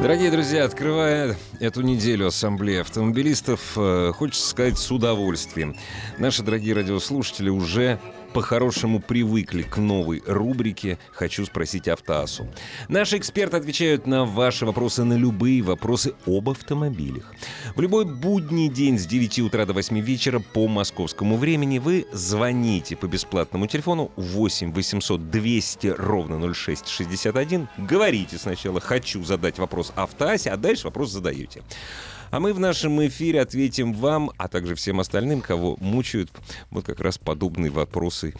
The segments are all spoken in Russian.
Дорогие друзья, открывая эту неделю Ассамблеи автомобилистов, э, хочется сказать с удовольствием. Наши дорогие радиослушатели уже по-хорошему привыкли к новой рубрике «Хочу спросить Автоасу». Наши эксперты отвечают на ваши вопросы, на любые вопросы об автомобилях. В любой будний день с 9 утра до 8 вечера по московскому времени вы звоните по бесплатному телефону 8 800 200 ровно 0661. Говорите сначала «Хочу задать вопрос Автоасе», а дальше вопрос задаете. А мы в нашем эфире ответим вам, а также всем остальным, кого мучают вот как раз подобные вопросы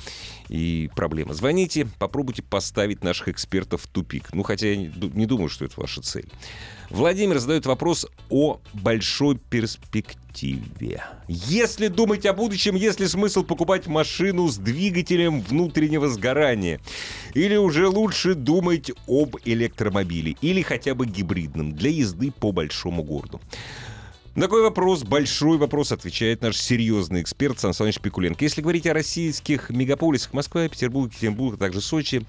и проблемы. Звоните, попробуйте поставить наших экспертов в тупик. Ну, хотя я не думаю, что это ваша цель. Владимир задает вопрос о большой перспективе. Если думать о будущем, есть ли смысл покупать машину с двигателем внутреннего сгорания? Или уже лучше думать об электромобиле? Или хотя бы гибридном для езды по большому городу? На такой вопрос, большой вопрос, отвечает наш серьезный эксперт Сан Саныч Пикуленко. Если говорить о российских мегаполисах Москва, Петербург, Екатеринбург, а также Сочи,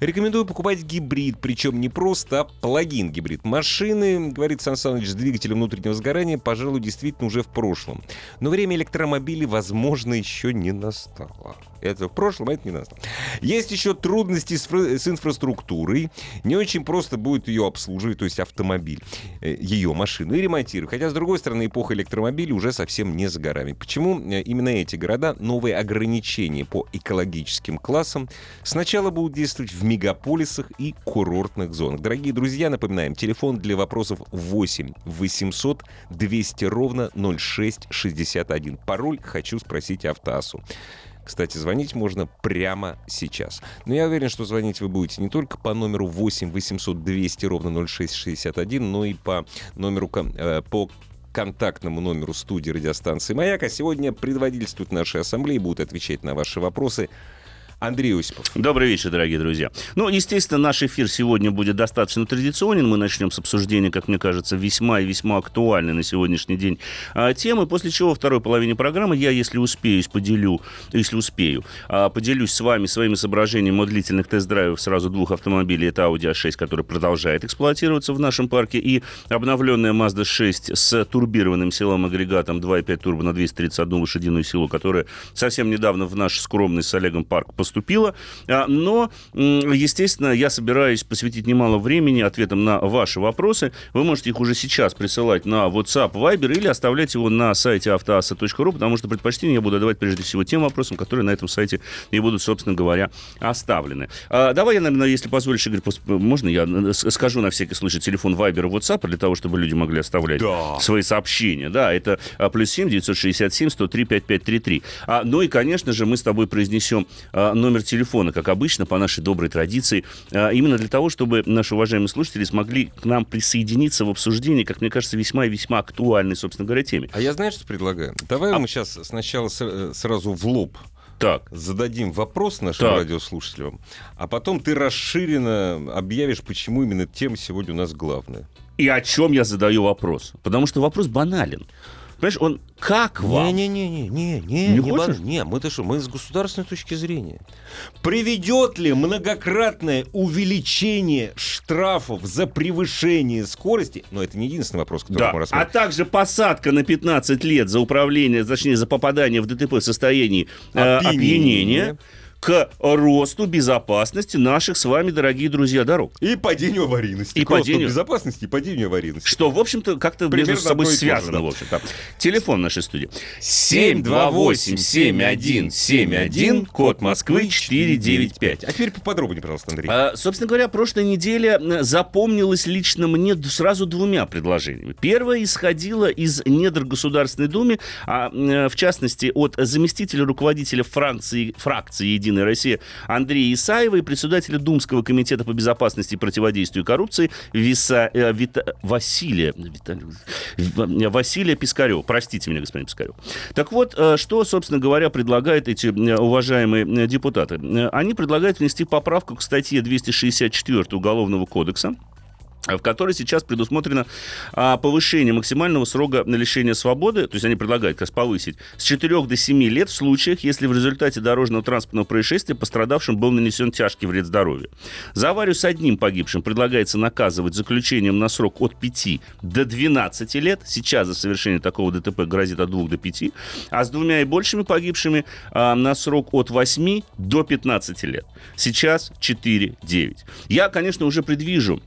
рекомендую покупать гибрид, причем не просто, а плагин гибрид. Машины, говорит Сан Саныч, с двигателем внутреннего сгорания, пожалуй, действительно уже в прошлом. Но время электромобилей, возможно, еще не настало. Это в прошлом, а это не настало. Есть еще трудности с, с инфраструктурой. Не очень просто будет ее обслуживать, то есть автомобиль, э, ее машину, и ремонтировать. Хотя, с другой стороны, эпоха электромобилей уже совсем не за горами. Почему э, именно эти города новые ограничения по экологическим классам сначала будут действовать в мегаполисах и курортных зонах? Дорогие друзья, напоминаем, телефон для вопросов 8 800 200 ровно 0661. Пароль «Хочу спросить Автоасу». Кстати, звонить можно прямо сейчас. Но я уверен, что звонить вы будете не только по номеру 8 800 200 ровно 0661, но и по номеру э, по контактному номеру студии радиостанции «Маяк». А сегодня предводительствует нашей ассамблеи, будут отвечать на ваши вопросы Андрей Осипов. Добрый вечер, дорогие друзья. Ну, естественно, наш эфир сегодня будет достаточно традиционен. Мы начнем с обсуждения, как мне кажется, весьма и весьма актуальной на сегодняшний день а, темы, после чего во второй половине программы я, если успею, поделю, если успею, а, поделюсь с вами своими соображениями о длительных тест-драйвах сразу двух автомобилей. Это Audi A6, который продолжает эксплуатироваться в нашем парке, и обновленная Mazda 6 с турбированным силовым агрегатом 2.5 турбо на 231 лошадиную силу, которая совсем недавно в наш скромный с Олегом парк поступила поступило. А, но, естественно, я собираюсь посвятить немало времени ответам на ваши вопросы. Вы можете их уже сейчас присылать на WhatsApp, Viber или оставлять его на сайте автоаса.ру, потому что предпочтение я буду давать прежде всего тем вопросам, которые на этом сайте и будут, собственно говоря, оставлены. А, давай я, наверное, если позволишь, Игорь, можно я скажу на всякий случай телефон Viber и WhatsApp для того, чтобы люди могли оставлять да. свои сообщения. Да, это а, плюс 7 967 103 5533. А, ну и, конечно же, мы с тобой произнесем а, номер телефона, как обычно, по нашей доброй традиции, а, именно для того, чтобы наши уважаемые слушатели смогли к нам присоединиться в обсуждении, как мне кажется, весьма и весьма актуальной, собственно говоря, теме. А я знаешь, что предлагаю? Давай а... мы сейчас сначала э, сразу в лоб так. зададим вопрос нашим так. радиослушателям, а потом ты расширенно объявишь, почему именно тема сегодня у нас главная. И о чем я задаю вопрос? Потому что вопрос банален. Понимаешь, он как вам? Не-не-не, не, не, не, хочешь? не, мы-то что, мы с государственной точки зрения. Приведет ли многократное увеличение штрафов за превышение скорости, но это не единственный вопрос, который да. мы рассмотрим. А также посадка на 15 лет за управление, точнее, за попадание в ДТП в состоянии э, опьянения к росту безопасности наших с вами, дорогие друзья, дорог. И падению аварийности. И падению безопасности, и падению аварийности. Что, в общем-то, как-то между собой связано, в общем-то. Телефон нашей студии. 728-7171, код Москвы 495. А теперь поподробнее, пожалуйста, Андрей. А, собственно говоря, прошлая неделя запомнилась лично мне сразу двумя предложениями. Первое исходило из недр Государственной Думы, а в частности от заместителя руководителя фракции, фракции «Единая «Единая Россия» Андрея Исаева и председателя Думского комитета по безопасности и противодействию коррупции Виса, э, Вита, Василия, Вита, Василия Пискарева. Простите меня, господин Пискарев. Так вот, э, что, собственно говоря, предлагают эти э, уважаемые э, депутаты? Они предлагают внести поправку к статье 264 Уголовного кодекса, в которой сейчас предусмотрено а, повышение максимального срока на лишения свободы, то есть они предлагают как раз повысить, с 4 до 7 лет в случаях, если в результате дорожного транспортного происшествия пострадавшим был нанесен тяжкий вред здоровью. За аварию с одним погибшим предлагается наказывать заключением на срок от 5 до 12 лет. Сейчас за совершение такого ДТП грозит от 2 до 5. А с двумя и большими погибшими а, на срок от 8 до 15 лет. Сейчас 4-9. Я, конечно, уже предвижу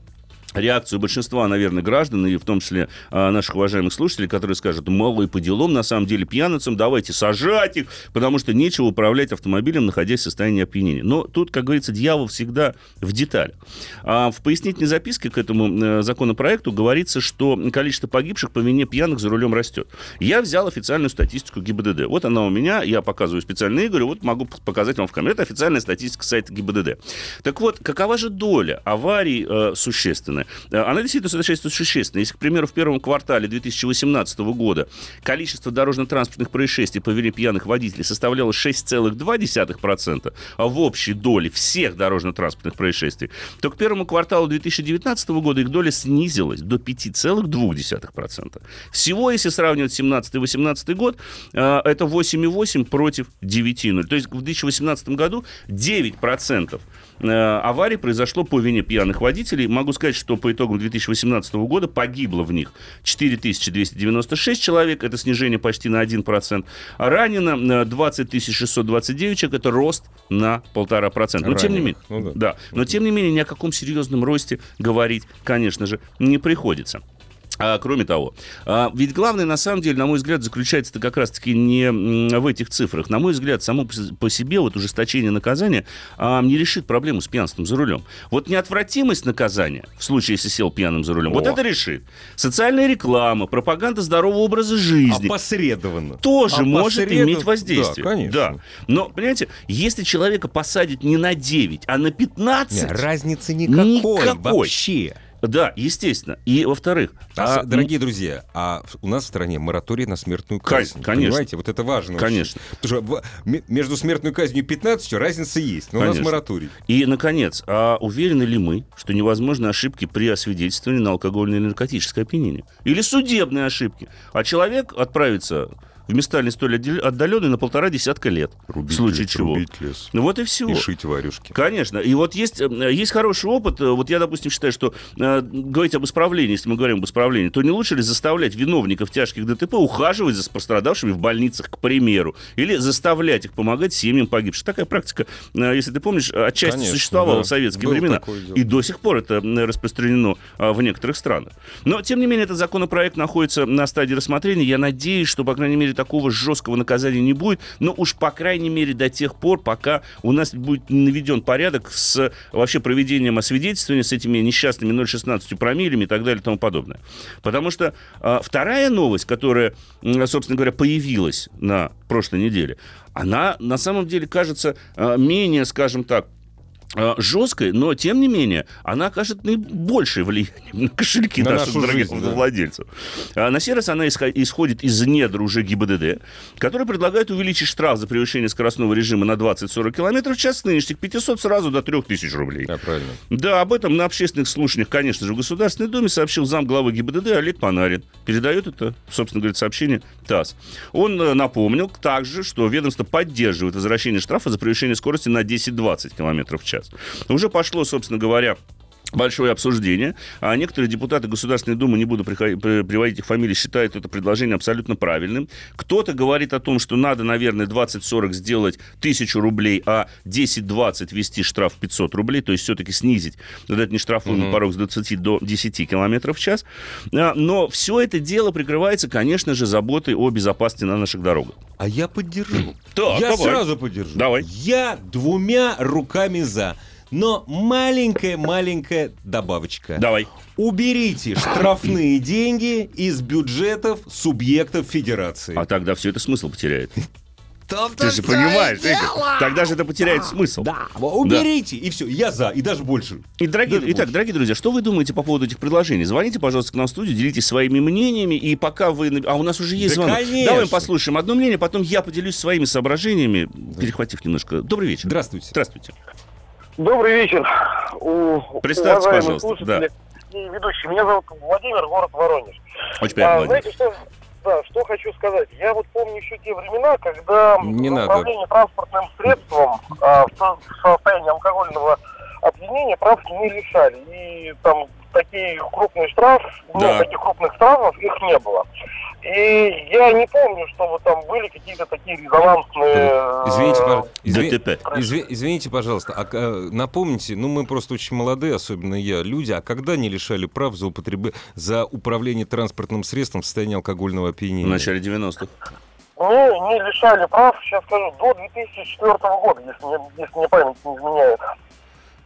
реакцию большинства, наверное, граждан, и в том числе а, наших уважаемых слушателей, которые скажут, мало и по делам, на самом деле, пьяницам, давайте сажать их, потому что нечего управлять автомобилем, находясь в состоянии опьянения. Но тут, как говорится, дьявол всегда в деталях. А в пояснительной записке к этому э, законопроекту говорится, что количество погибших по вине пьяных за рулем растет. Я взял официальную статистику ГИБДД. Вот она у меня, я показываю специально Игорь, вот могу показать вам в камере. Это официальная статистика сайта ГИБДД. Так вот, какова же доля аварий э, существенная? Э, она действительно совершается существенно. Если, к примеру, в первом квартале 2018 года количество дорожно-транспортных происшествий по вине пьяных водителей составляло 6,2%, а в общей доле всех дорожно-транспортных происшествий, то к первому кварталу 2019 года их доля снизилась до 5,2%. Всего, если сравнивать 17 и 18 год, э, это 8,8 против 9,0. То есть в 2018 году 9% э, аварий произошло по вине пьяных водителей. Могу сказать, что по итогам 2018 года погибло в них 4296 человек, это снижение почти на 1%. А ранено 20 э, 629 человек, это рост на 1,5%. Но тем не менее, ну, да. Да, но тем не менее ни о каком серьезном росте говорить, конечно же, не приходится. А, кроме того, а, ведь главное, на самом деле, на мой взгляд, заключается-то как раз-таки не в этих цифрах. На мой взгляд, само по себе вот ужесточение наказания а, не решит проблему с пьянством за рулем. Вот неотвратимость наказания, в случае, если сел пьяным за рулем, О. вот это решит. Социальная реклама, пропаганда здорового образа жизни. Опосредованно. Тоже может иметь воздействие. Да, конечно. Да. Но, понимаете, если человека посадят не на 9, а на 15... Нет, разницы никакой, никакой. вообще. Да, естественно. И, во-вторых... А, а, дорогие друзья, а у нас в стране мораторий на смертную казнь. Конечно. Понимаете, вот это важно. Конечно. Очень. Потому что между смертной казнью и 15 разница есть, но конечно. у нас мораторий. И, наконец, а уверены ли мы, что невозможны ошибки при освидетельствовании на алкогольное или наркотическое опьянение? Или судебные ошибки? А человек отправится в места не столь отдаленные на полтора десятка лет. Рубить в случае лес, чего. Рубить лес. Ну вот и все. И шить варюшки. Конечно. И вот есть, э, есть хороший опыт. Вот я, допустим, считаю, что э, говорить об исправлении, если мы говорим об исправлении, то не лучше ли заставлять виновников тяжких ДТП ухаживать за пострадавшими в больницах, к примеру, или заставлять их помогать семьям погибших. Такая практика, э, если ты помнишь, отчасти Конечно, существовала да. в советские Было времена. И до сих пор это распространено э, в некоторых странах. Но, тем не менее, этот законопроект находится на стадии рассмотрения. Я надеюсь, что, по крайней мере, такого жесткого наказания не будет, но уж по крайней мере до тех пор, пока у нас будет наведен порядок с вообще проведением освидетельствования с этими несчастными 0,16 промилями и так далее и тому подобное. Потому что э, вторая новость, которая, собственно говоря, появилась на прошлой неделе, она на самом деле кажется э, менее, скажем так, жесткой, но тем не менее она окажет наибольшее влияние на кошельки на наших дорогих жизнь, владельцев. Да. На раз она исходит из недр уже ГИБДД, который предлагает увеличить штраф за превышение скоростного режима на 20-40 км в час с нынешних 500 сразу до 3000 рублей. Да, правильно. Да, об этом на общественных слушаниях, конечно же, в Государственной Думе сообщил зам главы ГИБДД Олег Панарин. Передает это, собственно говоря, сообщение ТАСС. Он э, напомнил также, что ведомство поддерживает возвращение штрафа за превышение скорости на 10-20 км в час. Уже пошло, собственно говоря, большое обсуждение. А некоторые депутаты Государственной Думы, не буду приводить их фамилии, считают это предложение абсолютно правильным. Кто-то говорит о том, что надо, наверное, 20-40 сделать тысячу рублей, а 10-20 ввести штраф 500 рублей, то есть все-таки снизить этот нештрафуемый угу. порог с 20 до 10 километров в час. А, но все это дело прикрывается, конечно же, заботой о безопасности на наших дорогах. А я поддержу. Так, я давай. сразу поддержу. Давай. Я двумя руками за. Но маленькая-маленькая добавочка. Давай. Уберите штрафные деньги из бюджетов субъектов федерации. А тогда все это смысл потеряет. Ты же понимаешь, тогда же это потеряет смысл. Да, уберите, и все, я за, и даже больше. И, дорогие, итак, дорогие друзья, что вы думаете по поводу этих предложений? Звоните, пожалуйста, к нам в студию, делитесь своими мнениями, и пока вы... А у нас уже есть Да, звонок. конечно. Давай послушаем одно мнение, потом я поделюсь своими соображениями, перехватив немножко. Добрый вечер. Здравствуйте. Здравствуйте. Добрый вечер. У, Представьте, пожалуйста, слушатели и ведущие. Меня зовут Владимир, город Воронеж. Очень приятно, А, знаете, что, да, что хочу сказать? Я вот помню еще те времена, когда Не в надо. транспортным средством а, в со- в состоянии алкогольного опьянения прав не лишали. И там такие крупные штраф, Да. ну, таких крупных штрафов их не было. И я не помню, чтобы там были какие-то такие резонансные... Извините, э, пожалуйста. Изви- ДТП. изви- Извините, пожалуйста, а, э, напомните, ну мы просто очень молодые, особенно я, люди, а когда не лишали прав за употреб... за управление транспортным средством в состоянии алкогольного В опьянения? начале 90-х. Не, не лишали прав, сейчас скажу, до 2004 года, если, мне- если мне память не изменяет.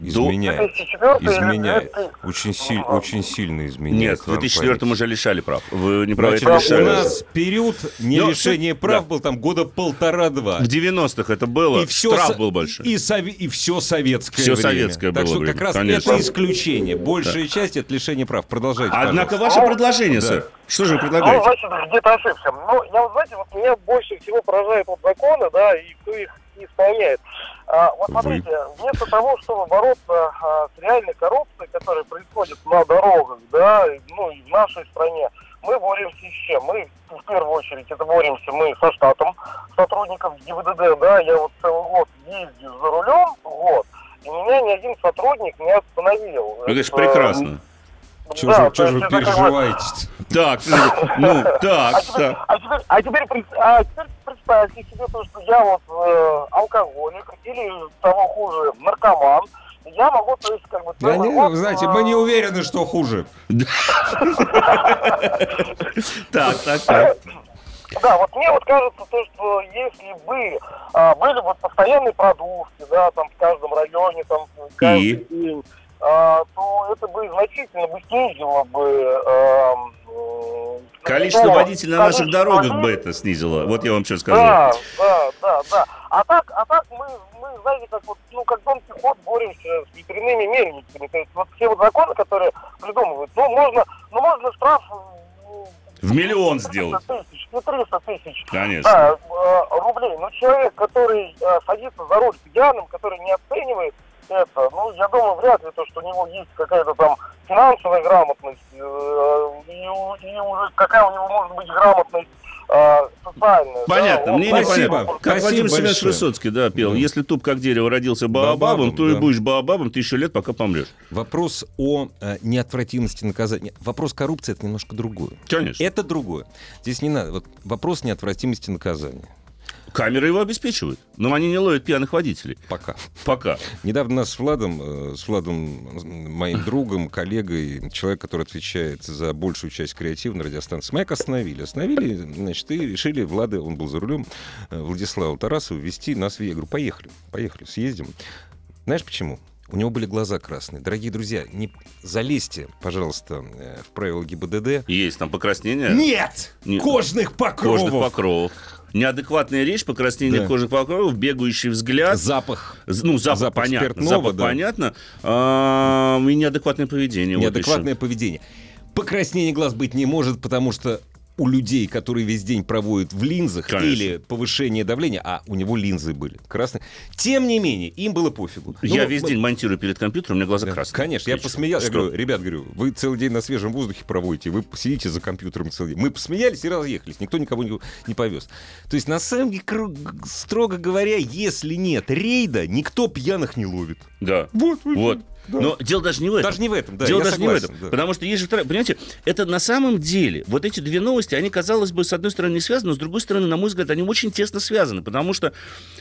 Изменяет. 2004 или Изменяет. 2000 Очень, силь- очень сильно изменяет. Нет, в вам 2004 память. уже лишали прав. Вы не правы, Значит, это у лишали. нас период не Но лишения всё- прав да. был там года полтора-два. В 90-х это было, И все штраф был больше. И, сови- и все советское Всё время. советское так было что время, как раз конечно. это исключение. Большая часть это лишение прав. Продолжайте, Однако пожалуйста. ваше предложение, Да. сэр. Что же вы Ну, предлагаете? значит, где-то ошибся. Ну, я, вот, знаете, вот меня больше всего поражает вот законы, да, и кто их исполняет. А, вот смотрите, вместо того, чтобы бороться а, с реальной коррупцией, которая происходит на дорогах, да, ну, и в нашей стране, мы боремся с чем? Мы, в первую очередь, это боремся мы со штатом сотрудников ГИБДД, да, я вот целый год ездил за рулем, вот, и меня ни один сотрудник не остановил. Ну, Это, прекрасно. Чего да, же, чё же переживаете? Так, ну, так, А теперь, так. а теперь, а теперь, а теперь представьте себе то, что я вот э, алкоголик или того хуже наркоман. Я могу, то есть, как бы... Да не, вы знаете, э, мы не уверены, что хуже. Так, так, так. Да, вот мне вот кажется, то, что если бы а, были вот постоянные продукты, да, там в каждом районе, там каждый день, а, то это бы значительно бы снизило бы... эм, м, Количество ну, водителей на наших дорогах бы это снизило. Вот я вам что скажу. Да, да, да, да. А так, а так мы, мы, знаете, как вот, ну, как Дон Кихот боремся с ветряными мельницами. То есть вот все вот законы, которые придумывают, ну, можно, ну, можно штраф ну, В миллион 300 сделать. тысяч, не 300 тысяч. Конечно. Да, э, рублей. Но человек, который садится за руль пьяным, который не оценивает это, ну, я думаю, вряд ли то, что у него есть какая-то там финансовая грамотность, э, и, и уже какая у него может быть грамотность э, социальная. Понятно, да, мне не Спасибо. понятно. Как Спасибо Владимир Семенович. Высоцкий, да, пел. Да. Если туп как дерево родился баобабом, то и да. будешь баобабом тысячу лет, пока помрешь. Вопрос о э, неотвратимости наказания. Вопрос коррупции это немножко другое. Конечно. Это другое. Здесь не надо. Вот вопрос неотвратимости наказания. Камеры его обеспечивают, но они не ловят пьяных водителей. Пока. Пока. Недавно нас с Владом, э, с Владом, моим другом, коллегой, человек, который отвечает за большую часть креатива на радиостанции, Майк остановили. Остановили, значит, и решили Влада, он был за рулем, э, Владислава Тарасова, вести нас в Я говорю, поехали, поехали, съездим. Знаешь почему? У него были глаза красные. Дорогие друзья, не залезьте, пожалуйста, э, в правила ГИБДД. Есть там покраснение. Нет! Не- Кожных покровов! Кожных покровов. Неадекватная речь, покраснение Да. кожных покровов, бегающий взгляд. Запах. Ну, запах, Запах понятно. спиртного, запах да. понятно. А, и неадекватное поведение. вот Неадекватное еще. поведение. Покраснение глаз быть не может, потому что у людей, которые весь день проводят в линзах Конечно. или повышение давления, а у него линзы были красные, тем не менее, им было пофигу. Я Ну, весь мы- день монтирую перед компьютером, у меня глаза Да, красные. Конечно, я посмеялся. Я говорю, ребят, говорю, вы целый день на свежем воздухе проводите, вы сидите за компьютером целый день. Мы посмеялись и разъехались, никто никого не, не повез. То есть, на самом деле, строго говоря, если нет рейда, никто пьяных не ловит. Да. Вот, Вот. Но дело даже не в этом. Даже не в этом, да, Дело даже согласен, не в этом. да. Потому что есть же вторая... Понимаете, это на самом деле, вот эти две новости, они, казалось бы, с одной стороны не связаны, но с другой стороны, на мой взгляд, они очень тесно связаны. Потому что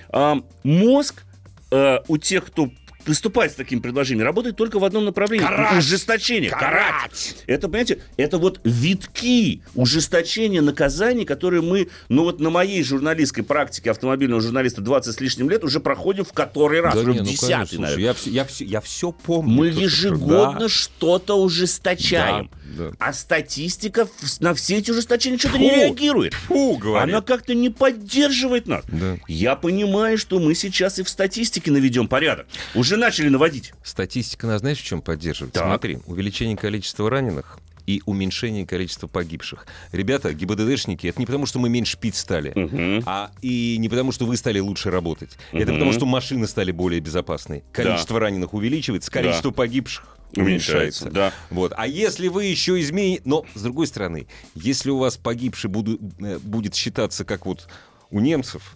а, мозг а, у тех, кто выступает с таким предложением, работает только в одном направлении. Карать! Ужесточение. Карать! Это, понимаете, это вот витки ужесточения наказаний, которые мы, ну вот на моей журналистской практике автомобильного журналиста 20 с лишним лет уже проходим в который раз, Да уже не, в ну, десятый, конечно, слушай, наверное. я все, я все, я все помню. Мы То, ежегодно Да. что-то ужесточаем. Да, Да. А статистика на все эти ужесточения что-то не реагирует. Фу, говорит. Она как-то не поддерживает нас. Да. Я понимаю, что мы сейчас и в статистике наведем порядок. Уже начали наводить. Статистика нас, знаешь, в чем поддерживает? Так. Смотри, увеличение количества раненых и уменьшение количества погибших. Ребята, ГИБДДшники, это не потому, что мы меньше пить стали, Мгм. а и не потому, что вы стали лучше работать. Это Мгм. потому, что машины стали более безопасной. Количество раненых увеличивается, количество погибших Уменьшается, уменьшается. да. Вот. А если вы еще измените... Но, с другой стороны, если у вас погибший буду- э, будет считаться как вот у немцев,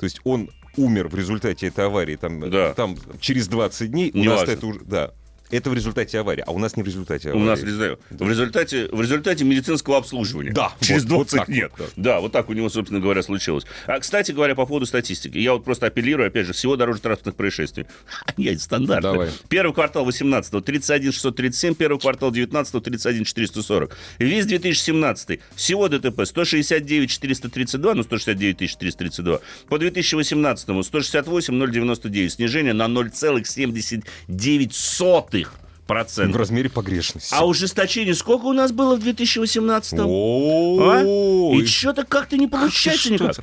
то есть он умер в результате этой аварии там, Да. там через 20 дней, у Неважно. нас это уже... Да. Это в результате аварии, а у нас не в результате У аварии. нас, не знаю, в результате, в результате медицинского обслуживания. Да, Через вот- вот 20 так лет. вот, да. вот так у него, собственно говоря, случилось. А, кстати говоря, по поводу статистики. Я вот просто апеллирую, опять же, всего дорожно-транспортных происшествий. Я стандарт. Давай. Первый квартал 18 31 637, первый квартал 19 31 440. Весь 2017 всего ДТП 169 432, ну 169 432. По 2018 168 099. Снижение на 0,79 В процента. размере погрешности. А ужесточение сколько у нас было в 2018 О, И что-то как-то не получается никак.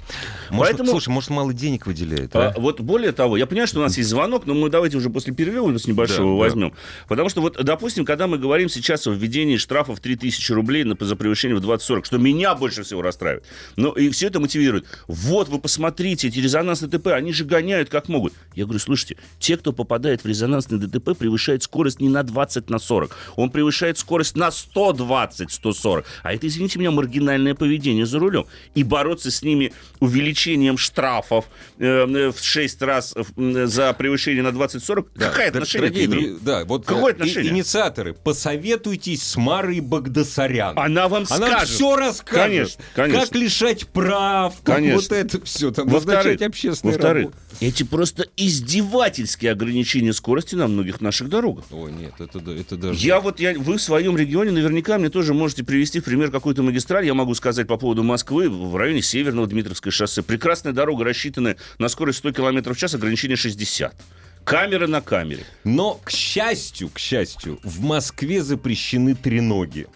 Поэтому- Слушай, может, мало денег выделяет, А, а? вот более того, я понимаю, что у нас есть звонок, но мы давайте уже после перерыва с небольшого Да, возьмем. Потому что вот, допустим, когда мы говорим сейчас о введении штрафов 3000 рублей на, за превышение в 2040, что меня больше всего расстраивает. Но и все это мотивирует. Вот, вы посмотрите, эти резонансные ДТП, они же гоняют как могут. Я говорю, слушайте, те, кто попадает в резонансный ДТП, превышает скорость не на 20, на 40. Он превышает скорость на 120, 140. А это, извините меня, маргинальное поведение за рулем. И бороться с ними увеличением штрафов э, э, в 6 раз э, м, за превышение на 20-40, какое Дор- отношение дорогие это дру- имеет? Да, вот Какое э, отношение? инициаторы, посоветуйтесь с Марой Багдасарян. Она вам Она скажет. все расскажет. Конечно, конечно. Как лишать прав, как Конечно. вот это все. Там Во-вторых, общественные во-вторых, работы. эти просто издевательские ограничения скорости на многих наших дорогах. Ой, нет, это, да- это даже... Я вот, я, вы в своем регионе наверняка мне тоже можете привести в пример какую-то магистраль. Я могу сказать по поводу Москвы в районе Северного Дмитровское шоссе. Прекрасная дорога, рассчитанная на скорость 100 км в час, ограничение 60. Камера на камере. Но, к счастью, к счастью, в Москве запрещены треноги.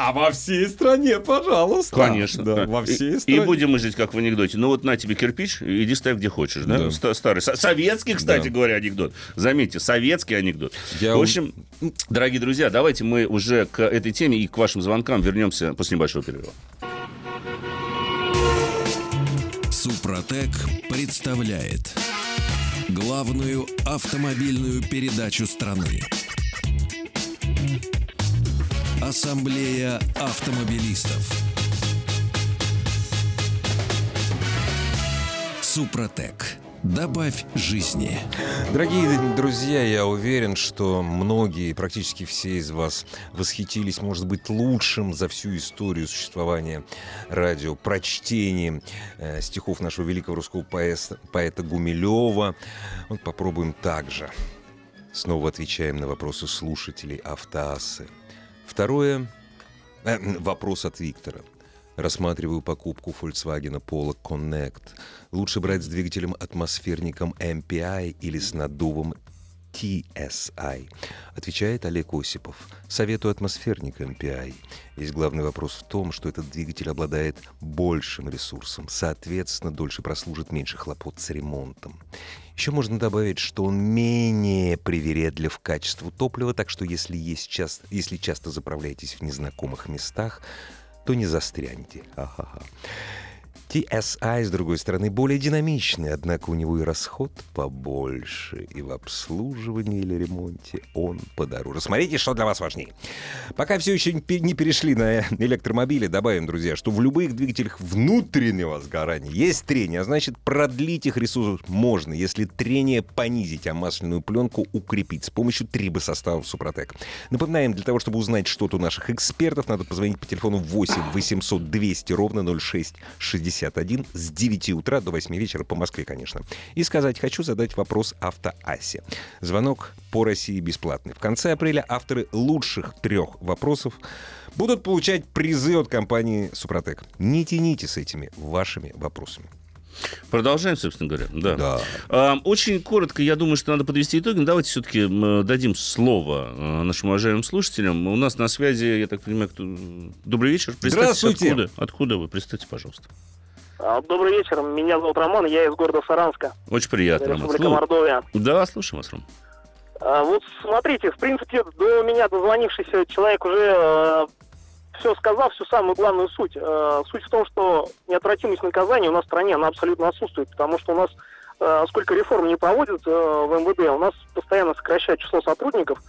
А во всей стране, пожалуйста. Конечно. Да, да. во всей и, стране. и будем мы жить, как в анекдоте. Ну вот на тебе кирпич, иди ставь где хочешь. Да? Да. Ста- Старый. Со- советский, кстати Да. говоря, анекдот. Заметьте, советский анекдот. Я В общем, дорогие друзья, давайте мы уже к этой теме и к вашим звонкам вернемся после небольшого перерыва. Супротек представляет главную автомобильную передачу страны. Ассамблея автомобилистов. Супротек. Добавь жизни. Дорогие друзья, я уверен, что многие, практически все из вас восхитились, может быть, лучшим за всю историю существования радио прочтением э, стихов нашего великого русского поэта, поэта Гумилева. Вот попробуем так же. Снова отвечаем на вопросы слушателей автоассы. Второе. э, вопрос от Виктора. Рассматриваю покупку Volkswagen Polo Connect. Лучше брать с двигателем-атмосферником MPI или с наддувом TSI. Отвечает Олег Осипов. Советую атмосферник MPI. Здесь главный вопрос в том, что этот двигатель обладает большим ресурсом, соответственно, дольше прослужит меньше хлопот с ремонтом. Еще можно добавить, что он менее привередлив к качеству топлива, так что если, есть часто, если часто заправляетесь в незнакомых местах, то не застрянете. TSI, с другой стороны, более динамичный, однако у него и расход побольше, и в обслуживании или ремонте он подороже. Смотрите, что для вас важнее. Пока все еще не пе- не перешли на электромобили, добавим, друзья, что в любых двигателях внутреннего сгорания есть трение, а значит, продлить их ресурс можно, если трение понизить, а масляную пленку укрепить с помощью трибосоставов Супротек. Напоминаем, для того, чтобы узнать что-то у наших экспертов, надо позвонить по телефону 8 800 200 ровно 0661 с 9 утра до 8 вечера по Москве, конечно. И сказать «хочу задать вопрос автоассе». Звонок по России бесплатный. В конце апреля авторы лучших трех вопросов будут получать призы от компании «Супротек». Не тяните с этими вашими вопросами. Продолжаем, собственно говоря. Да. Да. А, Очень коротко, я думаю, что надо подвести итоги. Давайте все-таки дадим слово э, нашим уважаемым слушателям. У нас на связи, я так понимаю, кто... Добрый вечер. Представьтесь, Здравствуйте. Откуда? Откуда вы? Представьте, пожалуйста. А, Добрый вечер, меня зовут Роман, я из города Саранска, Очень приятно, Роман. Республика Мордовия. Да, слушаем вас, Ром. А, Вот смотрите, в принципе, до меня дозвонившийся человек уже все сказал, всю самую главную суть. Э, Суть в том, что неотвратимость наказания у нас в стране, она абсолютно отсутствует, потому что у нас э, сколько реформ не проводят э, в МВД, у нас постоянно сокращают число сотрудников,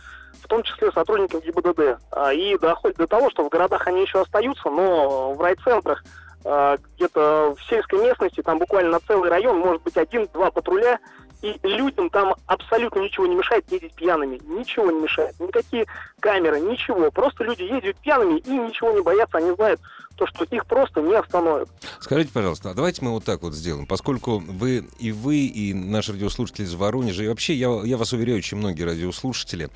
в том числе сотрудников ГИБДД. А, И доходит до того, что в городах они еще остаются, но в райцентрах э, где-то в сельской местности, там буквально на целый район, может быть, один-два патруля, и людям там абсолютно ничего не мешает ездить пьяными. Ничего не мешает. Никакие камеры, ничего. Просто люди ездят пьяными и ничего не боятся. Они знают то, что их просто не остановят. Скажите, пожалуйста, а давайте мы вот так вот сделаем, поскольку вы и вы, и наши радиослушатели из Воронежа, и вообще, я, я вас уверяю, очень многие радиослушатели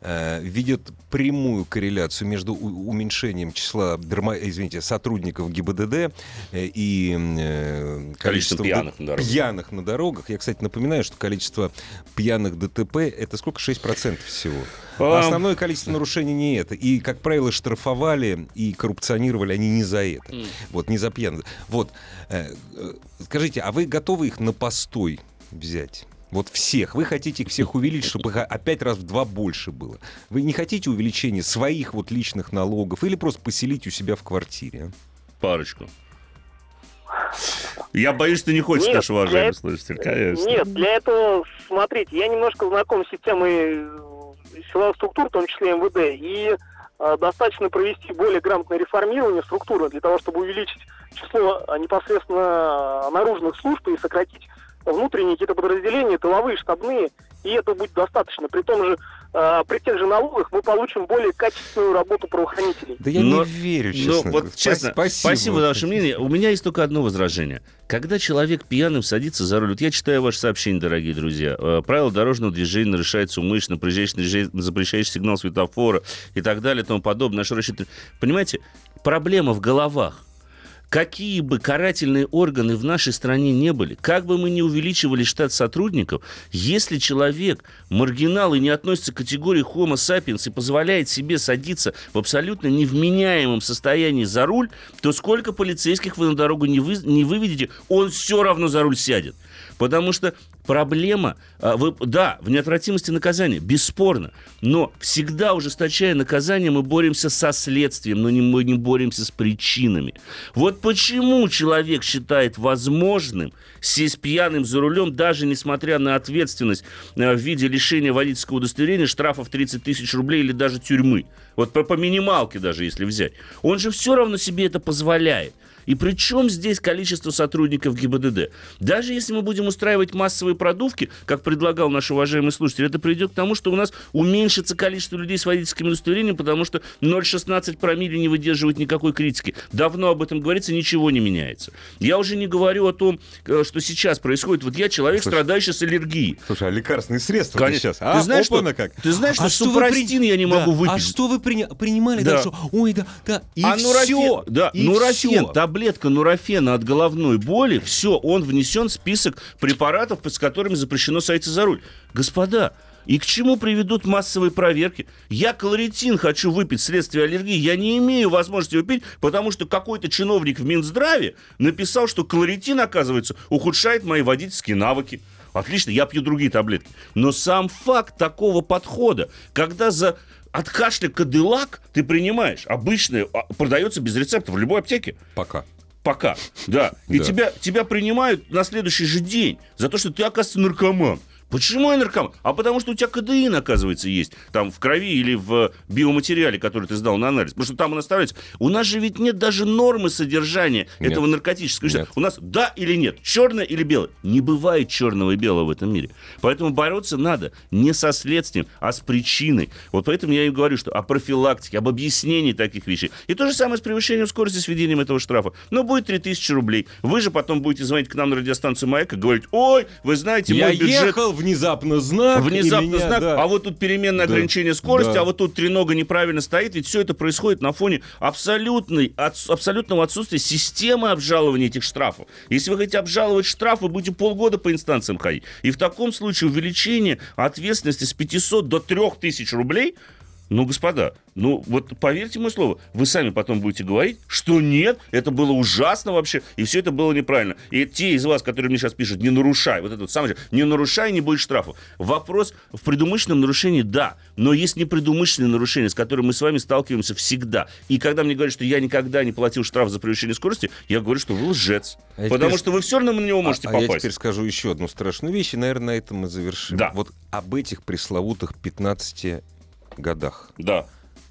э, видят прямую корреляцию между у- уменьшением числа дерма- извините, сотрудников ГИБДД э, и э, Количеством количеством пьяных на дорогах. пьяных на дорогах. Я, кстати, напоминаю, что количество пьяных ДТП это сколько? 6% всего. А А, основное количество нарушений не это. И, как правило, штрафовали и коррупционировали они не за это. Вот, не за пьяных. Вот. э, э, Скажите, а вы готовы их на постой взять? Вот всех. Вы хотите их всех увеличить, чтобы их опять раз в два больше было. Вы не хотите увеличения своих вот личных налогов или просто поселить у себя в квартире? а? Парочку. Я боюсь, что не хочешь, Нет, наш уважаемый слушатель, конечно. Нет, для этого, смотрите, я немножко знаком с системой э, силовых структур, в том числе МВД, и э, достаточно провести более грамотное реформирование структуры для того, чтобы увеличить число э, непосредственно э, наружных служб и сократить внутренние какие-то подразделения, тыловые, штабные, и это будет достаточно. При том же, э, при тех же налогах мы получим более качественную работу правоохранителей. Да я Но- не верю, Ну, честно. вот Спа- честно, спасибо, за ваше мнение. У меня есть только одно возражение. Когда человек пьяным садится за руль, вот я читаю ваши сообщения, дорогие друзья, э, правила дорожного движения нарушается умышленно, запрещающий сигнал светофора и так далее и тому подобное. Понимаете, проблема в головах. Какие бы карательные органы в нашей стране не были, как бы мы ни увеличивали штат сотрудников, если человек маргинал и не относится к категории Homo sapiens и позволяет себе садиться в абсолютно невменяемом состоянии за руль, то сколько полицейских вы на дорогу не, вы, не выведете, он все равно за руль сядет. Потому что проблема, а, вы- да, в неотвратимости наказания, бесспорно, но всегда ужесточая наказание, мы боремся со следствием, но не, мы не боремся с причинами. Вот почему человек считает возможным сесть пьяным за рулем, даже несмотря на ответственность э, в виде лишения водительского удостоверения, штрафов 30 тысяч рублей или даже тюрьмы. Вот по, по минималке даже, если взять. Он же все равно себе это позволяет. И при чем здесь количество сотрудников ГИБДД? Даже если мы будем устраивать массовые продувки, как предлагал наш уважаемый слушатель, это приведет к тому, что у нас уменьшится количество людей с водительским удостоверением, потому что 0,16 промилле не выдерживает никакой критики. Давно об этом говорится, ничего не меняется. Я уже не говорю о том, э, что сейчас происходит. Вот я человек, Слушай, страдающий с аллергией. Слушай, а лекарственные средства Конечно. сейчас? А, Ты знаешь, что- как. ты знаешь, что вы супрастин я не могу Да, выпить? А что вы приня- принимали? Да. Да. что? Ой, да, да. И а все. нурофен, да, и нурофен, всё. Таблетка нурофена от головной боли, все, он внесен в список препаратов, с которыми запрещено садиться за руль. Господа, и к чему приведут массовые проверки? Я колоритин хочу выпить вследствие аллергии. Я не имею возможности его пить, потому что какой-то чиновник в Минздраве написал, что колоритин, оказывается, ухудшает мои водительские навыки. Отлично, я пью другие таблетки. Но сам факт такого подхода, когда за от кашля кадылак ты принимаешь, обычное, а, продается без рецепта в любой аптеке. Пока. Пока, да. И Да. Тебя, тебя принимают на следующий же день за то, что ты, оказывается, наркоман. Почему я наркоман? А потому что у тебя КДИН, оказывается, есть. Там в крови или в биоматериале, который ты сдал на анализ. Потому что там он оставляется. У нас же ведь нет даже нормы содержания Нет. этого наркотического вещества. Нет. У нас да или нет, черное или белое. Не бывает черного и белого в этом мире. Поэтому бороться надо не со следствием, а с причиной. Вот поэтому я и говорю, что о профилактике, об объяснении таких вещей. И то же самое с превышением скорости, с введением этого штрафа. Но будет 3000 рублей. Вы же потом будете звонить к нам на радиостанцию «Маяк» и говорить, ой, вы знаете, Я мой бюджет... ехал в внезапно знак. Внезапно меня, знак, да. а вот тут переменное Да. ограничение скорости, Да. а вот тут тренога неправильно стоит. Ведь все это происходит на фоне абсолютной, отс- абсолютного отсутствия системы обжалования этих штрафов. Если вы хотите обжаловать штраф, вы будете полгода по инстанциям ходить. И в таком случае увеличение ответственности с 500 до 3000 рублей ну, господа, ну вот поверьте мое слово, вы сами потом будете говорить, что нет, это было ужасно вообще, и все это было неправильно. И те из вас, которые мне сейчас пишут, не нарушай, вот это вот самое, не нарушай, не будет штрафа. Вопрос в предумышленном нарушении, да, но есть непредумышленные нарушения, с которыми мы с вами сталкиваемся всегда. И когда мне говорят, что я никогда не платил штраф за превышение скорости, я говорю, что вы лжец. А потому теперь- что вы все равно на него можете а, а я попасть. теперь скажу еще одну страшную вещь, и, наверное, на этом мы завершим. Да. Вот об этих пресловутых 15 годах Да.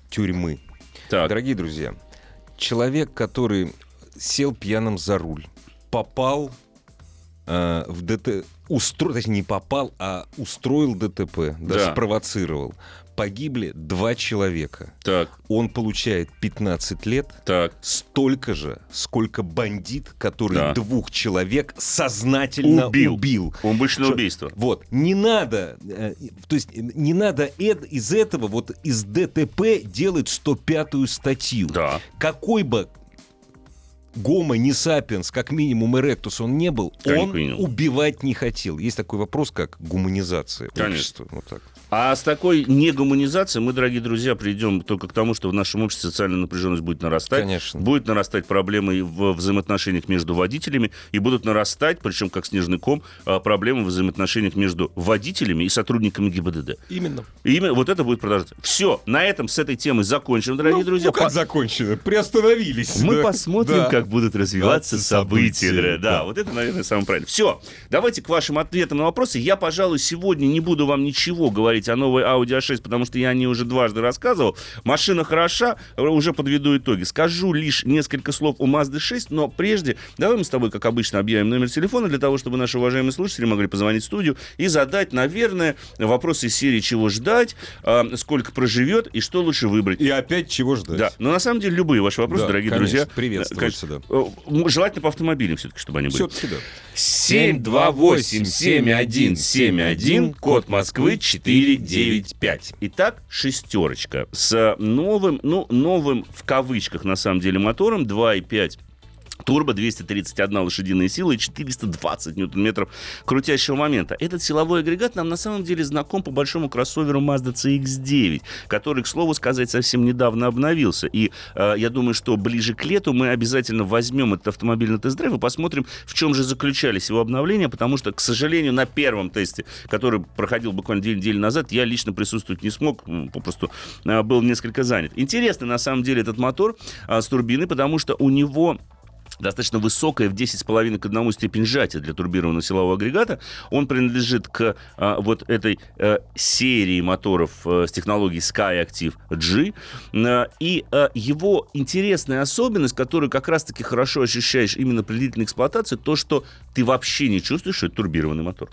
тюрьмы. Так. Дорогие друзья, человек, который сел пьяным за руль, попал э, в ДТ... Устро... Точнее, не попал, а устроил ДТП, даже Да. спровоцировал. Погибли два человека. Так, Он получает 15 лет, так. столько же, сколько бандит, который Да. двух человек сознательно Убил. убил. Умышленное Что- убийство. Вот, не надо, э, то есть не надо эд- из этого, вот из ДТП делать 105-ю статью. Да. Какой бы гомо не сапиенс, как минимум эректус он не был, Как он убивать не хотел. Есть такой вопрос, как гуманизация Конечно. общества. Вот так. А с такой негуманизацией мы, дорогие друзья, придем только к тому, что в нашем обществе социальная напряженность будет нарастать. Конечно. Будет нарастать проблемы в взаимоотношениях между водителями. И будут нарастать, причем как снежный ком, а, проблемы в взаимоотношениях между водителями и сотрудниками ГИБДД. Именно. И именно вот это будет продолжаться. Все, на этом с этой темой закончим, дорогие друзья. Ну, как По- закончено? Приостановились. Мы Да. посмотрим, Да. как будут развиваться Да, события. события, Да, да. вот это, наверное, самое правильное. Все, давайте к вашим ответам на вопросы. Я, пожалуй, сегодня не буду вам ничего говорить о новой Audi A6, потому что я о ней уже дважды рассказывал. Машина хороша, уже подведу итоги. Скажу лишь несколько слов о Mazda 6, но прежде давай мы с тобой, как обычно, объявим номер телефона для того, чтобы наши уважаемые слушатели могли позвонить в студию и задать, наверное, вопросы из серии «Чего ждать?», а, «Сколько проживет?» и «Что лучше выбрать?». И опять чего ждать? Да, но на самом деле любые ваши вопросы, Да, дорогие конечно, друзья. приветствуются, э, да. э, Желательно по автомобилям все-таки, чтобы они были. Все-таки да. 728-7171, код Москвы 495. Итак, шестерочка с новым, ну, новым в кавычках, на самом деле, мотором 2.5 Турбо 231 лошадиная сила и 420 ньютон-метров крутящего момента. Этот силовой агрегат нам на самом деле знаком по большому кроссоверу Mazda CX-9, который, к слову сказать, совсем недавно обновился. И э, я думаю, что ближе к лету мы обязательно возьмем этот автомобиль на тест-драйв и посмотрим, в чем же заключались его обновления, потому что, к сожалению, на первом тесте, который проходил буквально две недели назад, я лично присутствовать не смог, попросту э, был несколько занят. Интересный, на самом деле, этот мотор э, с турбиной, потому что у него достаточно высокая в 10,5 к 1 степень сжатия для турбированного силового агрегата. Он принадлежит к а, вот этой а, серии моторов а, с технологией Sky Active G. А, и а, его интересная особенность, которую как раз-таки хорошо ощущаешь именно при длительной эксплуатации, то, что ты вообще не чувствуешь, что это турбированный мотор.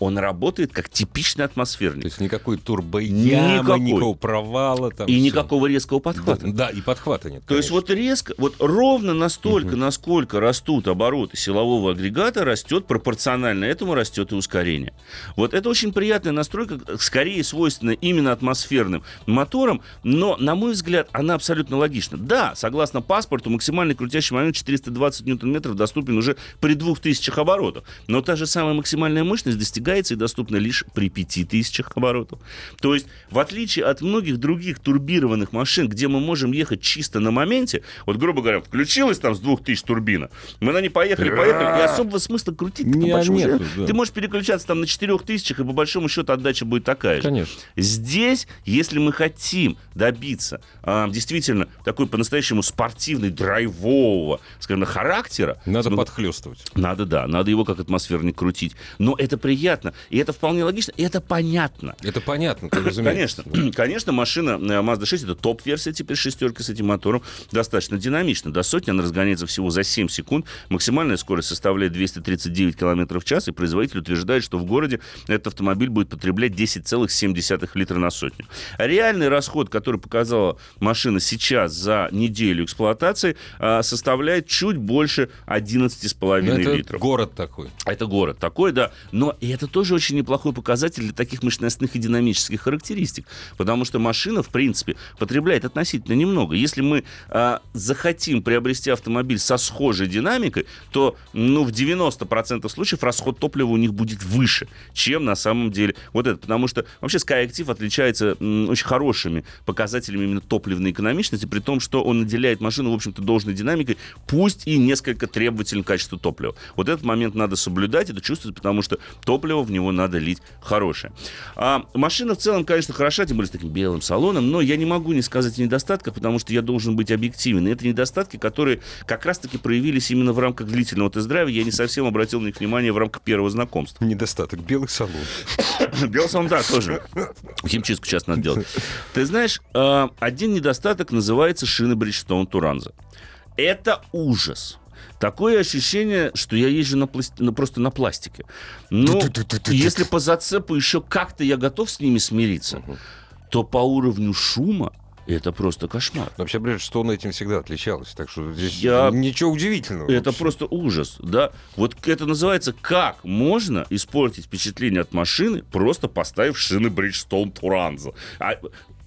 Он работает как типичный атмосферник. То есть никакой турбоямы, Никакой. никакого провала. Там и всё. никакого резкого подхвата. Да, да, и подхвата нет. То есть вот резко, вот ровно настолько, насколько растут обороты силового агрегата, растет пропорционально этому растет и ускорение. Вот это очень приятная настройка, скорее свойственна именно атмосферным моторам, но, на мой взгляд, она абсолютно логична. Да, согласно паспорту, максимальный крутящий момент 420 ньютон-метров доступен уже при 2000 оборотах. Но та же самая максимальная мощность достигается и доступна лишь при 5000 оборотов. То есть, в отличие от многих других турбированных машин, где мы можем ехать чисто на моменте, вот, грубо говоря, включилась там с 2000 турбина, мы на ней поехали, поехали, и особого смысла крутить по Не, большому нету, счету. да. Ты можешь переключаться там на 4000, и по большому счету отдача будет такая же. Конечно. Здесь, если мы хотим добиться а, действительно такой по-настоящему спортивной, драйвового, скажем, характера, Надо ну, подхлестывать. надо, да, надо его как атмосферник крутить. Но это приятно, и это вполне логично, и это понятно. Это понятно, ты разумеешь. Конечно, конечно, машина э, Mazda 6 это топ-версия теперь шестерки с этим мотором, достаточно динамично. До сотни она разгоняется всего за 7 секунд. Максимальная скорость составляет 239 км в час, и производитель утверждает, что в городе этот автомобиль будет потреблять 10,7 литра на сотню. Реальный расход, который показала машина сейчас за неделю эксплуатации, а, составляет чуть больше 11,5 Ну, это литров. город такой. Это город такой, да. Но и это тоже очень неплохой показатель для таких мощностных и динамических характеристик, потому что машина, в принципе, потребляет относительно немного. Если мы э, захотим приобрести автомобиль со схожей динамикой, то ну, в 90% случаев расход топлива у них будет выше, чем на самом деле вот это. Потому что вообще Skyactiv отличается м, очень хорошими показателями именно топливной экономичности, при том, что он наделяет машину, в общем-то, должной динамикой, пусть и несколько требовательным качеству топлива. Вот этот момент надо соблюдать, это чувствовать, потому что топливо в него надо лить хорошее. А машина в целом, конечно, хороша, тем более с таким белым салоном, но я не могу не сказать о недостатках, потому что я должен быть объективен. И это недостатки, которые как раз-таки проявились именно в рамках длительного тест-драйва. Я не совсем обратил на них внимание в рамках первого знакомства. Недостаток. Белый салон. Белый салон, да, тоже. Химчистку сейчас надо делать. Ты знаешь, э, один недостаток называется шины Bridgestone Туранза. Это ужас. Такое ощущение, что я езжу на пласти... ну, просто на пластике. Ну, если по зацепу еще как-то я готов с ними смириться, то по уровню шума это просто кошмар. Вообще, Bridgestone этим всегда отличалась, так что здесь Я- ничего удивительного. Это вообще. просто ужас, да. Вот это называется, как можно испортить впечатление от машины, просто поставив шины Bridgestone Turanza. А и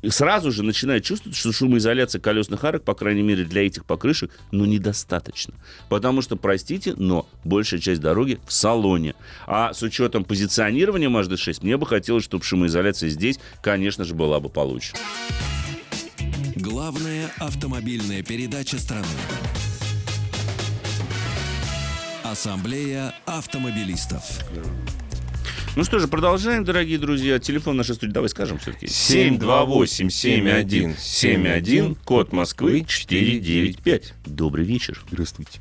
сразу же начинает чувствовать, что шумоизоляция колесных арок, по крайней мере, для этих покрышек, ну, недостаточно. Потому что, простите, но большая часть дороги в салоне. А с учетом позиционирования Mazda 6, мне бы хотелось, чтобы шумоизоляция здесь, конечно же, была бы получше. Главная автомобильная передача страны. Ассамблея автомобилистов. Ну что же, продолжаем, дорогие друзья. Телефон нашей студии, давай скажем все-таки. 728-7171, код Москвы 495. Добрый вечер. Здравствуйте.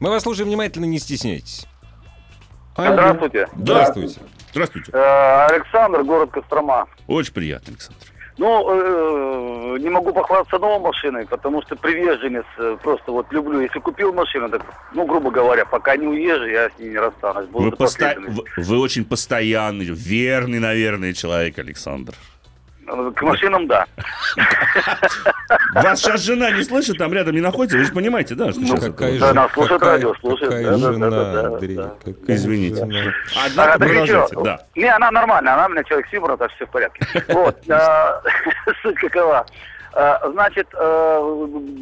Мы вас слушаем внимательно, не стесняйтесь. Здравствуйте. Здравствуйте. Здравствуйте. Э, Александр, город Кострома. Очень приятно, Александр. Ну, э, не могу похвастаться новой машиной, потому что приверженец э, просто вот люблю. Если купил машину, так, ну, грубо говоря, пока не уезжу, я с ней не расстанусь. Буду Вы, посто- вы очень постоянный, верный, наверное, человек, Александр. К машинам, да. Вас сейчас жена не слышит, там рядом не находится, вы же понимаете, да? Что Ну, сейчас Какая Да, же- да, слушает какая- радио, слушает. Какая Да, жена, да, да, Андрей, да. какая Извините. жена. Однако, А, продолжайте, ничего. да. Не, она нормальная, она у меня человек Сибора, так все в порядке. Вот. а, Суть какова. А, Значит, э,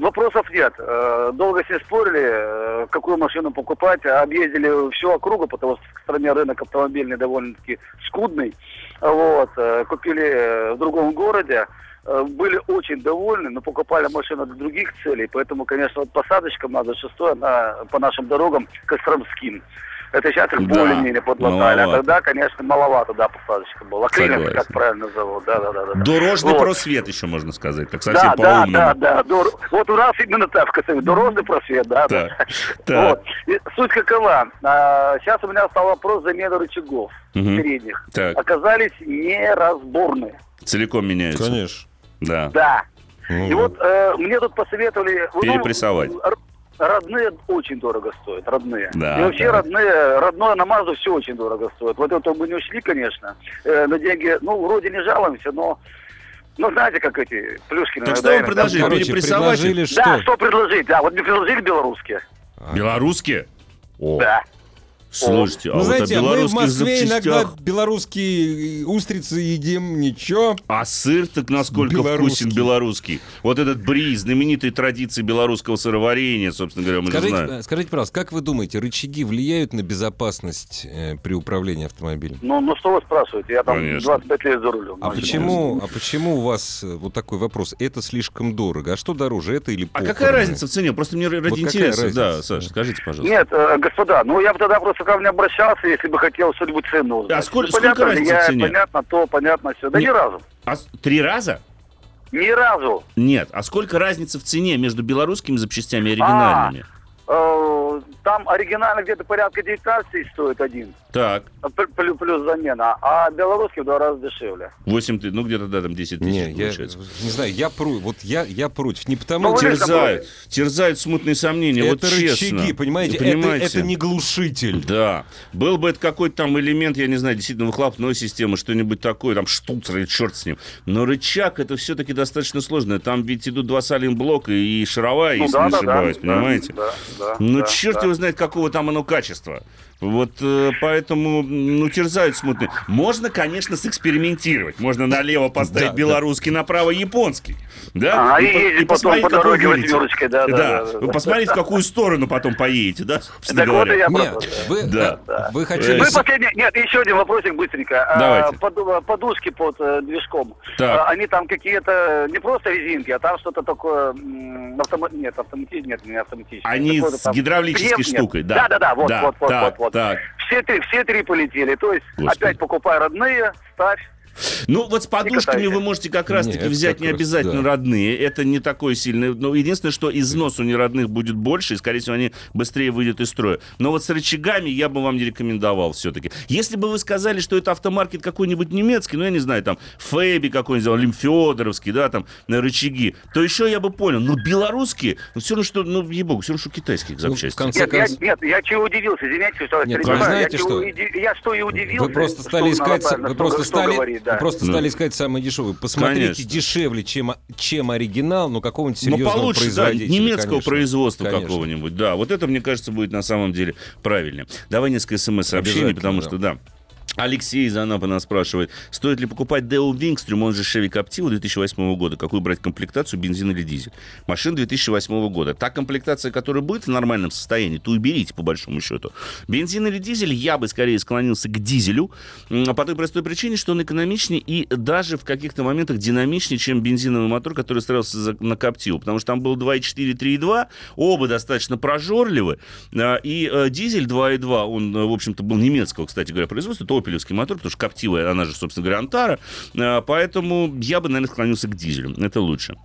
вопросов нет. Э, Долго все спорили, э, какую машину покупать. Объездили всю округу, потому что в стране рынок автомобильный довольно-таки скудный. Вот. э, Купили э, в другом городе. Э, Были очень довольны, но покупали машину для других целей. Поэтому, конечно, вот посадочка надо шестой, она по нашим дорогам Костромским. Это сейчас их Да, более-менее подлатали. А тогда, конечно, маловато, да, посадочка была. Согласен. как правильно зовут. Да, да, да, да. Дорожный Вот. просвет еще можно сказать, так совсем Да, да, по-умному. да, да. Дор- Вот у нас именно так, Костроме. Дорожный просвет, да. да. Так, так. Вот. И суть какова? А, сейчас у меня стал вопрос замены рычагов Мгм. передних. Так. Оказались неразборные. Целиком меняется. Конечно. Да. Да. Ну, И вот э, мне тут посоветовали... ну, Перепрессовать. р- родные очень дорого стоят, родные. Да, И вообще да. родные, родное на Мазду все очень дорого стоит. Вот это мы не ушли, конечно. Э, на деньги, ну, вроде не жалуемся, но... Ну, знаете, как эти плюшки... Так что вы предложили? Короче, перепрессовать предложили Да, что? что предложить? Да, вот мне предложили белорусские. Белорусские? О, Да. Слушайте, а Ну, вот знаете, о мы в белорусских Москве иногда запчастях... белорусские устрицы едим, ничего. А сыр так насколько Белорусский. вкусен белорусский. Вот этот бри, знаменитые традиции белорусского сыроварения, собственно говоря, мы же Скажите, знаем. э, скажите, пожалуйста, как вы думаете, рычаги влияют на безопасность э, при управлении автомобилем? Ну, ну что вы спрашиваете? Я там Конечно. 25 лет за рулем. А Ну, почему, а почему у вас э, вот такой вопрос? Это слишком дорого. А что дороже, это или А похороны? какая разница в цене? Просто мне ради какая интереса. Да? Саша, скажите, пожалуйста. Нет, э, господа, ну я бы тогда просто ко мне обращался, если бы хотел что-нибудь ценное узнать. А сколь- Ну, сколько понятно, разница я, в цене? Понятно то, понятно все. Да Не- ни разу. А три раза? Ни разу. Нет. А сколько разница в цене между белорусскими запчастями и оригинальными? Э, Там оригинально где-то порядка 19 стоит один. Так, П- Плюс, плюс замена. А белорусский в два раза дешевле. 8 тысяч, ну где-то, да, там 10 тысяч Не, я получается. не знаю, я против. Вот я, я против. Не потому, Ну, что же Терзают, терзают смутные сомнения, вот это честно. рычаги, понимаете? Вы Это, понимаете? это не глушитель. Да. Был бы это какой-то там элемент, я не знаю, действительно выхлопной системы, что-нибудь такое, там штуцер или черт с ним. Но рычаг это все-таки достаточно сложно. Там ведь идут два салимблока и шаровая, Ну если да, не да, ошибаюсь, да, понимаете? Да, да, Ну, да, черт да. его его знает, какого там оно качества. Вот э, поэтому, ну, терзают смутные. Можно, конечно, сэкспериментировать. Можно налево поставить Да, белорусский, направо японский. Да? А, и по- ездить потом по вы дороге восьмерочкой, да, да, да, да. Вы посмотрите, в какую сторону потом поедете, да, собственно Так вот и я Нет, вы, Да. да, вы хотели... Ну и с- последний, нет, еще один вопросик быстренько. А, Давайте. поду- подушки под э, движком. Так. А, они там какие-то не просто резинки, а там что-то такое м, автома- нет, автоматически, нет, не автоматически. Они с Нет, штукой, да. Да, да, да, вот, Да, вот, вот, так, вот, вот. так. Все три, все три полетели. То есть Господи. опять покупай родные, ставь. Ну, вот с подушками вы можете как раз-таки Не, это взять как не раз, обязательно да. родные. Это не такое сильное. Ну, единственное, что износ у неродных будет больше, и, скорее всего, они быстрее выйдут из строя. Но вот с рычагами я бы вам не рекомендовал все-таки. Если бы вы сказали, что это автомаркет какой-нибудь немецкий, ну, я не знаю, там, Фэби какой-нибудь, Лим Федоровский, да, там, на рычаги, то еще я бы понял. Но белорусские, ну, все равно, что, ну, ей-богу, все равно, что китайских Ну, в конце Нет, я, концов... нет, я чего удивился, извините, что я Нет, вы знаете, я, что? уди- я что и удивился. Вы просто стали искать, вы просто стали, говорить, да. вы просто Ну. стали искать самые дешевые. Посмотрите Конечно. дешевле, чем, чем оригинал, но какого-нибудь Ну, серьезного получше, да, производителя. немецкого конечно. производства Конечно. какого-нибудь. Да, вот это, мне кажется, будет на самом деле правильнее. Давай несколько смс-сообщений, потому да. что, да, Алексей из Анапы спрашивает, стоит ли покупать Deo Wingstream, он же Chevy Captiva 2008 года, какую брать комплектацию, бензин или дизель? Машина 2008 года. Та комплектация, которая будет в нормальном состоянии, то уберите, по большому счету. Бензин или дизель, я бы скорее склонился к дизелю, по той простой причине, что он экономичнее и даже в каких-то моментах динамичнее, чем бензиновый мотор, который строился за- на Captiva, потому что там был 2.4, 3.2, оба достаточно прожорливы, а, и э, дизель 2.2, он, э, в общем-то, был немецкого, кстати говоря, производства, это опелевский мотор, потому что Captiva, она же, собственно говоря, Антара, А, поэтому я бы, наверное, склонился к дизелю, это лучше.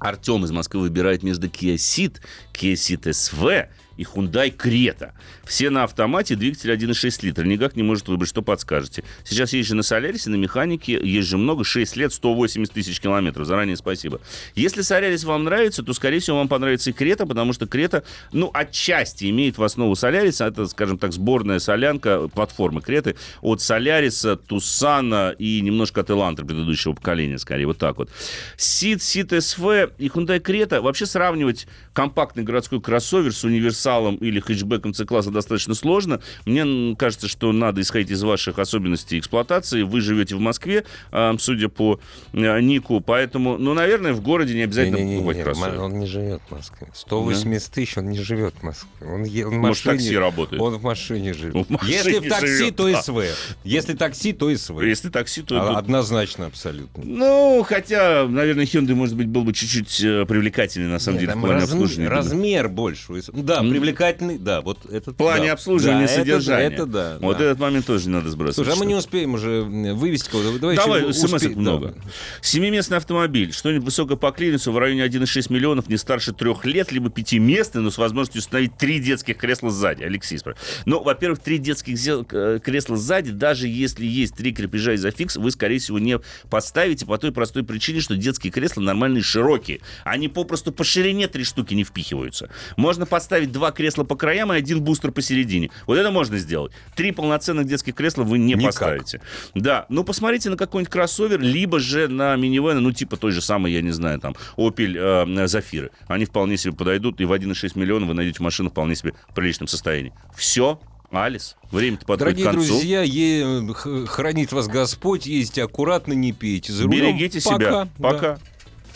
Артем из Москвы выбирает между Kia Ceed, Kia Ceed SV и Hyundai Creta. Все на автомате, двигатель 1,6 литра. Никак не может выбрать, что подскажете. Сейчас езжу на Солярисе, на механике, езжу много, 6 лет, 180 тысяч километров. Заранее спасибо. Если Солярис вам нравится, то, скорее всего, вам понравится и Крета, потому что Крета, ну, отчасти имеет в основу Соляриса. Это, скажем так, сборная солянка платформы Креты от Соляриса, Тусана и немножко от Элантра предыдущего поколения, скорее, вот так вот. Сид, Сид SV и Hyundai Creta вообще сравнивать компактный городской кроссовер с универсалом или хэтчбеком C-класса достаточно сложно. Мне кажется, что надо исходить из ваших особенностей эксплуатации. Вы живете в Москве, а, судя по э, нику, поэтому, ну, наверное, в городе не обязательно Не-не-не, покупать кроссовер. он не живет в Москве. 180 тысяч он не живет в Москве. Он, он в Может, машине, такси работает. Он в машине живет. Он в машине Если в такси, живет, то да. СВ. Если такси, то СВ. Если такси, то... А- Однозначно, абсолютно. Ну, хотя, наверное, Hyundai, может быть, был бы чуть-чуть э, привлекательнее, на самом Нет, деле, в плане разм- обслуживания. размер больше. Да, М. привлекательный, да, вот этот. В плане да. обслуживания Да, и это- содержания. Это, да. Вот да. этот момент тоже надо сбрасывать. Слушай, а мы не успеем уже м, вывести кого-то. Давай, Давай, смс успе- много. да. Семиместный автомобиль. Что-нибудь высокое по клиренсу в районе 1,6 миллионов, не старше трех лет, либо пятиместный, но с возможностью установить три детских кресла сзади. Алексей спрашивает. Ну, во-первых, три детских э, кресла сзади, даже если есть три крепежа изофикс, вы, скорее всего, не поставите по той простой причине, что детские кресла нормальные, широкие. Они попросту по ширине три штуки не впихиваются. Можно поставить два кресла по краям и один бустер посередине. Вот это можно сделать. Три полноценных детских кресла вы не Никак. поставите. Да, ну посмотрите на какой-нибудь кроссовер, либо же на минивены, ну типа той же самой, я не знаю, там, Opel э, Zafira. Они вполне себе подойдут, и в 1,6 миллиона вы найдете машину вполне себе в приличном состоянии. Все, Алис, время-то подходит Дорогие к концу. друзья, е- хранит вас Господь, ездите аккуратно, не пейте за рулем. Берегите себя. Пока. Да.